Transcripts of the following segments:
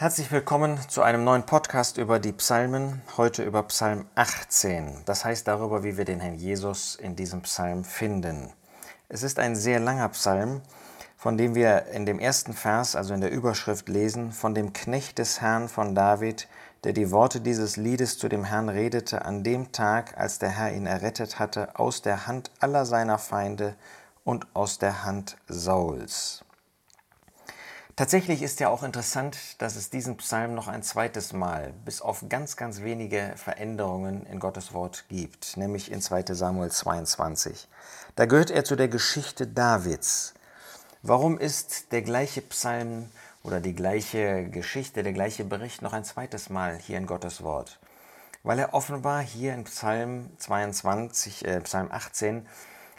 Herzlich willkommen zu einem neuen Podcast über die Psalmen, heute über Psalm 18. Das heißt darüber, wie wir den Herrn Jesus in diesem Psalm finden. Es ist ein sehr langer Psalm, von dem wir in dem ersten Vers, also in der Überschrift lesen, von dem Knecht des Herrn von David, der die Worte dieses Liedes zu dem Herrn redete an dem Tag, als der Herr ihn errettet hatte aus der Hand aller seiner Feinde und aus der Hand Sauls. Tatsächlich ist ja auch interessant, dass es diesen Psalm noch ein zweites Mal, bis auf ganz, ganz wenige Veränderungen in Gottes Wort gibt, nämlich in 2 Samuel 22. Da gehört er zu der Geschichte Davids. Warum ist der gleiche Psalm oder die gleiche Geschichte, der gleiche Bericht noch ein zweites Mal hier in Gottes Wort? Weil er offenbar hier in Psalm 22, äh, Psalm 18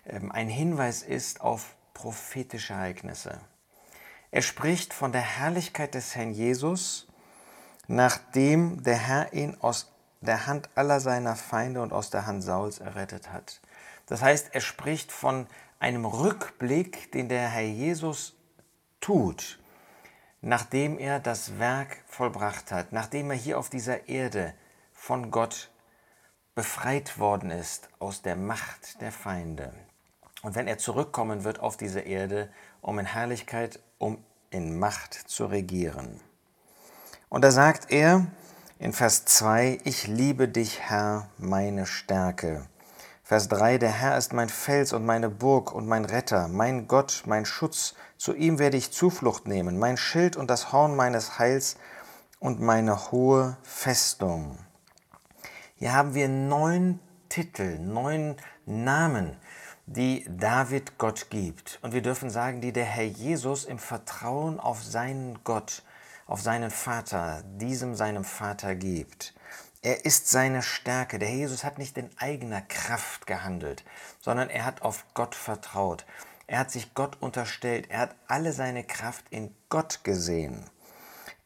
äh, ein Hinweis ist auf prophetische Ereignisse. Er spricht von der Herrlichkeit des Herrn Jesus, nachdem der Herr ihn aus der Hand aller seiner Feinde und aus der Hand Sauls errettet hat. Das heißt, er spricht von einem Rückblick, den der Herr Jesus tut, nachdem er das Werk vollbracht hat, nachdem er hier auf dieser Erde von Gott befreit worden ist aus der Macht der Feinde. Und wenn er zurückkommen wird auf diese Erde, um in Herrlichkeit, um in Macht zu regieren. Und da sagt er in Vers 2, ich liebe dich, Herr, meine Stärke. Vers 3, der Herr ist mein Fels und meine Burg und mein Retter, mein Gott, mein Schutz, zu ihm werde ich Zuflucht nehmen, mein Schild und das Horn meines Heils und meine hohe Festung. Hier haben wir neun Titel, neun Namen, die David Gott gibt. Und wir dürfen sagen, die der Herr Jesus im Vertrauen auf seinen Gott, auf seinen Vater, diesem seinem Vater gibt. Er ist seine Stärke. Der Jesus hat nicht in eigener Kraft gehandelt, sondern er hat auf Gott vertraut. Er hat sich Gott unterstellt. Er hat alle seine Kraft in Gott gesehen.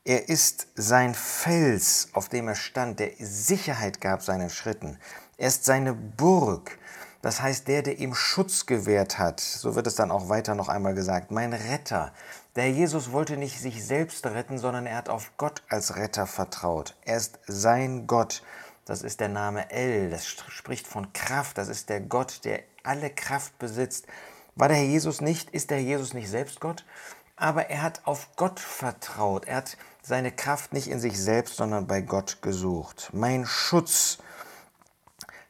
Er ist sein Fels, auf dem er stand, der Sicherheit gab seinen Schritten. Er ist seine Burg. Das heißt, der, der ihm Schutz gewährt hat, so wird es dann auch weiter noch einmal gesagt, mein Retter. Der Jesus wollte nicht sich selbst retten, sondern er hat auf Gott als Retter vertraut. Er ist sein Gott. Das ist der Name El, das spricht von Kraft, das ist der Gott, der alle Kraft besitzt. War der Herr Jesus nicht, ist der Herr Jesus nicht selbst Gott? Aber er hat auf Gott vertraut. Er hat seine Kraft nicht in sich selbst, sondern bei Gott gesucht. Mein Schutz,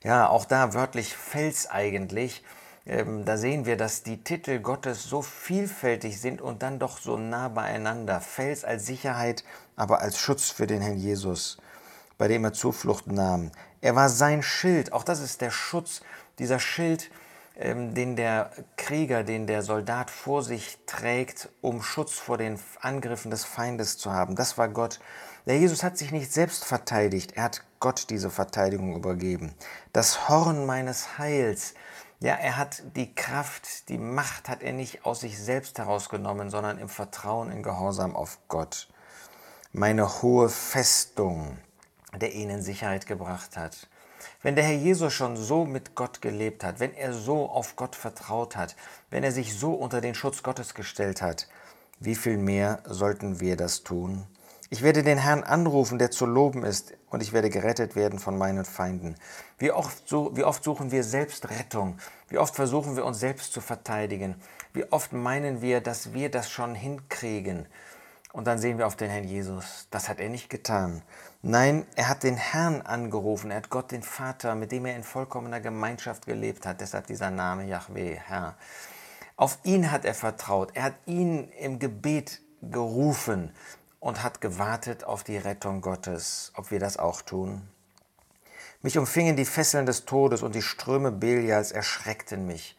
ja, auch da wörtlich Fels eigentlich. Ähm, da sehen wir, dass die Titel Gottes so vielfältig sind und dann doch so nah beieinander. Fels als Sicherheit, aber als Schutz für den Herrn Jesus, bei dem er Zuflucht nahm. Er war sein Schild, auch das ist der Schutz, dieser Schild, den der Krieger, den der Soldat vor sich trägt, um Schutz vor den Angriffen des Feindes zu haben. Das war Gott. Der Jesus hat sich nicht selbst verteidigt, er hat Gott diese Verteidigung übergeben. Das Horn meines Heils, ja, er hat die Kraft, die Macht hat er nicht aus sich selbst herausgenommen, sondern im Vertrauen, in Gehorsam auf Gott. Meine hohe Festung, der ihn in Sicherheit gebracht hat. Wenn der Herr Jesus schon so mit Gott gelebt hat, wenn er so auf Gott vertraut hat, wenn er sich so unter den Schutz Gottes gestellt hat, wie viel mehr sollten wir das tun? Ich werde den Herrn anrufen, der zu loben ist, und ich werde gerettet werden von meinen Feinden. Wie oft, so, wie oft suchen wir selbst Rettung? Wie oft versuchen wir uns selbst zu verteidigen? Wie oft meinen wir, dass wir das schon hinkriegen? Und dann sehen wir auf den Herrn Jesus. Das hat er nicht getan. Nein, er hat den Herrn angerufen. Er hat Gott, den Vater, mit dem er in vollkommener Gemeinschaft gelebt hat. Deshalb dieser Name Yahweh, Herr. Auf ihn hat er vertraut. Er hat ihn im Gebet gerufen und hat gewartet auf die Rettung Gottes, ob wir das auch tun. Mich umfingen die Fesseln des Todes und die Ströme Belials erschreckten mich.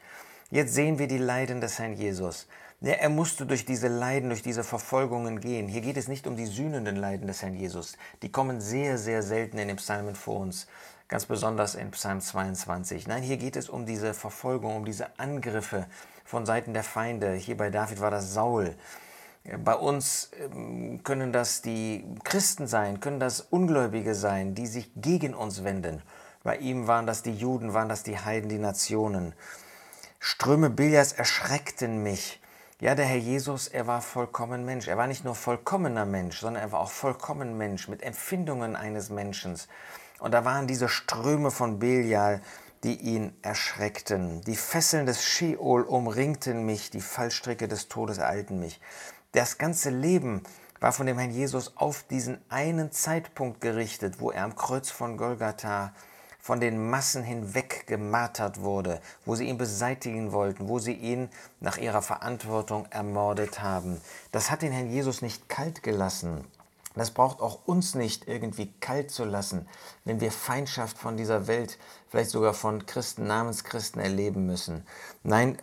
Jetzt sehen wir die Leiden des Herrn Jesus. Ja, er musste durch diese Leiden, durch diese Verfolgungen gehen. Hier geht es nicht um die sühnenden Leiden des Herrn Jesus. Die kommen sehr, sehr selten in den Psalmen vor uns, ganz besonders in Psalm 22. Nein, hier geht es um diese Verfolgung, um diese Angriffe von Seiten der Feinde. Hier bei David war das Saul. Bei uns ähm, können das die Christen sein, können das Ungläubige sein, die sich gegen uns wenden. Bei ihm waren das die Juden, waren das die Heiden, die Nationen. Ströme Bilias erschreckten mich. Ja, der Herr Jesus, er war vollkommen Mensch. Er war nicht nur vollkommener Mensch, sondern er war auch vollkommen Mensch mit Empfindungen eines Menschen. Und da waren diese Ströme von Belial, die ihn erschreckten. Die Fesseln des Sheol umringten mich, die Fallstricke des Todes ereilten mich. Das ganze Leben war von dem Herrn Jesus auf diesen einen Zeitpunkt gerichtet, wo er am Kreuz von Golgatha von den Massen hinweg gemartert wurde, wo sie ihn beseitigen wollten, wo sie ihn nach ihrer Verantwortung ermordet haben. Das hat den Herrn Jesus nicht kalt gelassen. Das braucht auch uns nicht irgendwie kalt zu lassen, wenn wir Feindschaft von dieser Welt, vielleicht sogar von Christen, Namenschristen erleben müssen. Nein,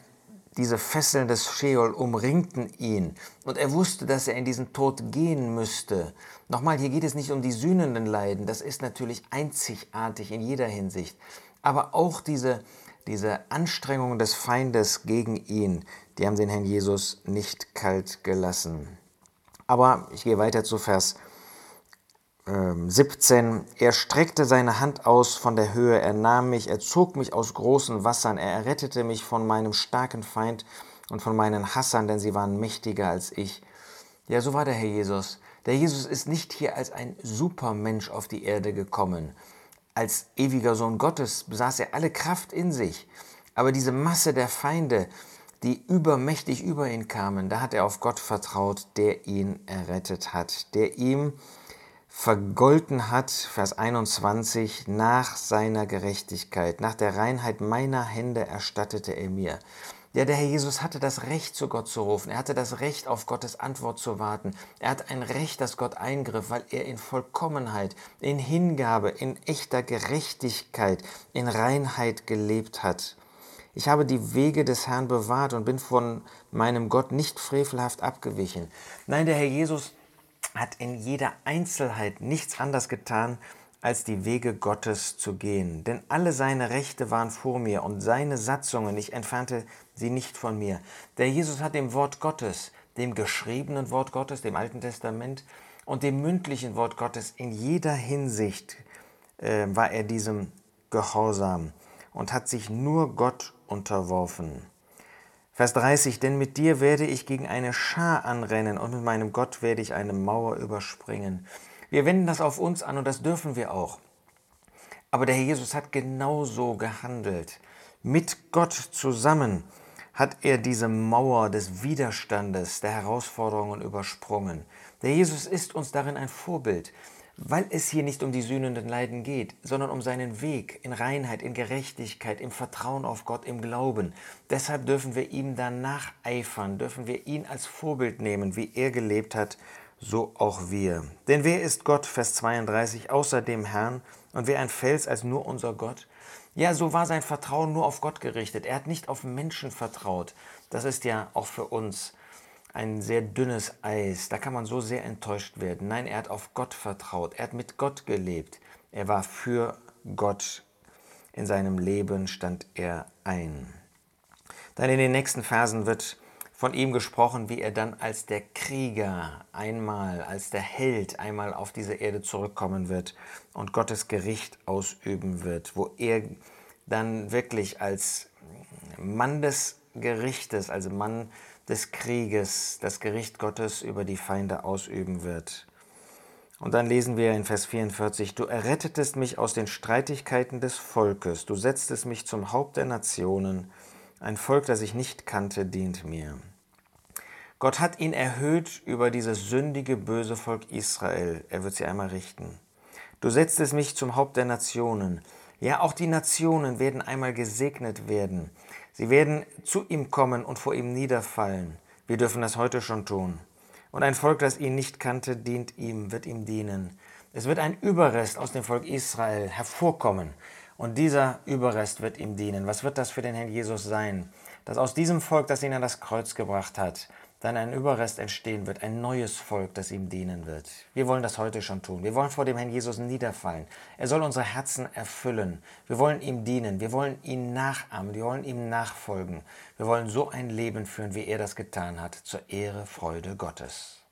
diese Fesseln des Sheol umringten ihn und er wusste, dass er in diesen Tod gehen müsste. Nochmal, hier geht es nicht um die sühnenden Leiden, das ist natürlich einzigartig in jeder Hinsicht, aber auch diese, diese Anstrengungen des Feindes gegen ihn, die haben den Herrn Jesus nicht kalt gelassen. Aber ich gehe weiter zu Vers 17, ähm, er streckte seine Hand aus von der Höhe, er nahm mich, er zog mich aus großen Wassern, er errettete mich von meinem starken Feind und von meinen Hassern, denn sie waren mächtiger als ich. Ja, so war der Herr Jesus. Der Jesus ist nicht hier als ein Supermensch auf die Erde gekommen. Als ewiger Sohn Gottes besaß er alle Kraft in sich. Aber diese Masse der Feinde, die übermächtig über ihn kamen, da hat er auf Gott vertraut, der ihn errettet hat, der ihm vergolten hat, Vers 21, nach seiner Gerechtigkeit, nach der Reinheit meiner Hände erstattete er mir. Ja, der Herr Jesus hatte das Recht, zu Gott zu rufen. Er hatte das Recht, auf Gottes Antwort zu warten. Er hat ein Recht, dass Gott eingriff, weil er in Vollkommenheit, in Hingabe, in echter Gerechtigkeit, in Reinheit gelebt hat. Ich habe die Wege des Herrn bewahrt und bin von meinem Gott nicht frevelhaft abgewichen. Nein, der Herr Jesus hat in jeder Einzelheit nichts anderes getan, als die Wege Gottes zu gehen. Denn alle seine Rechte waren vor mir und seine Satzungen, ich entfernte sie nicht von mir. Der Jesus hat dem Wort Gottes, dem geschriebenen Wort Gottes, dem Alten Testament und dem mündlichen Wort Gottes in jeder Hinsicht äh, war er diesem gehorsam und hat sich nur Gott unterworfen. Vers 30, denn mit dir werde ich gegen eine Schar anrennen und mit meinem Gott werde ich eine Mauer überspringen. Wir wenden das auf uns an und das dürfen wir auch. Aber der Herr Jesus hat genauso gehandelt. Mit Gott zusammen hat er diese Mauer des Widerstandes, der Herausforderungen übersprungen. Der Jesus ist uns darin ein Vorbild weil es hier nicht um die sühnenden Leiden geht, sondern um seinen Weg in Reinheit, in Gerechtigkeit, im Vertrauen auf Gott, im Glauben. Deshalb dürfen wir ihm danach eifern, dürfen wir ihn als Vorbild nehmen, wie er gelebt hat, so auch wir. Denn wer ist Gott, Vers 32, außer dem Herrn, und wer ein Fels als nur unser Gott? Ja, so war sein Vertrauen nur auf Gott gerichtet. Er hat nicht auf Menschen vertraut. Das ist ja auch für uns ein sehr dünnes Eis. Da kann man so sehr enttäuscht werden. Nein, er hat auf Gott vertraut. Er hat mit Gott gelebt. Er war für Gott. In seinem Leben stand er ein. Dann in den nächsten Versen wird von ihm gesprochen, wie er dann als der Krieger einmal, als der Held einmal auf diese Erde zurückkommen wird und Gottes Gericht ausüben wird, wo er dann wirklich als Mann des Gerichtes, also Mann des Krieges das Gericht Gottes über die Feinde ausüben wird. Und dann lesen wir in Vers 44, Du errettetest mich aus den Streitigkeiten des Volkes, du setztest mich zum Haupt der Nationen, ein Volk, das ich nicht kannte, dient mir. Gott hat ihn erhöht über dieses sündige, böse Volk Israel. Er wird sie einmal richten. Du setztest mich zum Haupt der Nationen. Ja, auch die Nationen werden einmal gesegnet werden. Sie werden zu ihm kommen und vor ihm niederfallen. Wir dürfen das heute schon tun. Und ein Volk, das ihn nicht kannte, dient ihm, wird ihm dienen. Es wird ein Überrest aus dem Volk Israel hervorkommen. Und dieser Überrest wird ihm dienen. Was wird das für den Herrn Jesus sein? Dass aus diesem Volk, das ihn an das Kreuz gebracht hat, dann ein Überrest entstehen wird, ein neues Volk, das ihm dienen wird. Wir wollen das heute schon tun. Wir wollen vor dem Herrn Jesus niederfallen. Er soll unsere Herzen erfüllen. Wir wollen ihm dienen. Wir wollen ihn nachahmen. Wir wollen ihm nachfolgen. Wir wollen so ein Leben führen, wie er das getan hat, zur Ehre, Freude Gottes.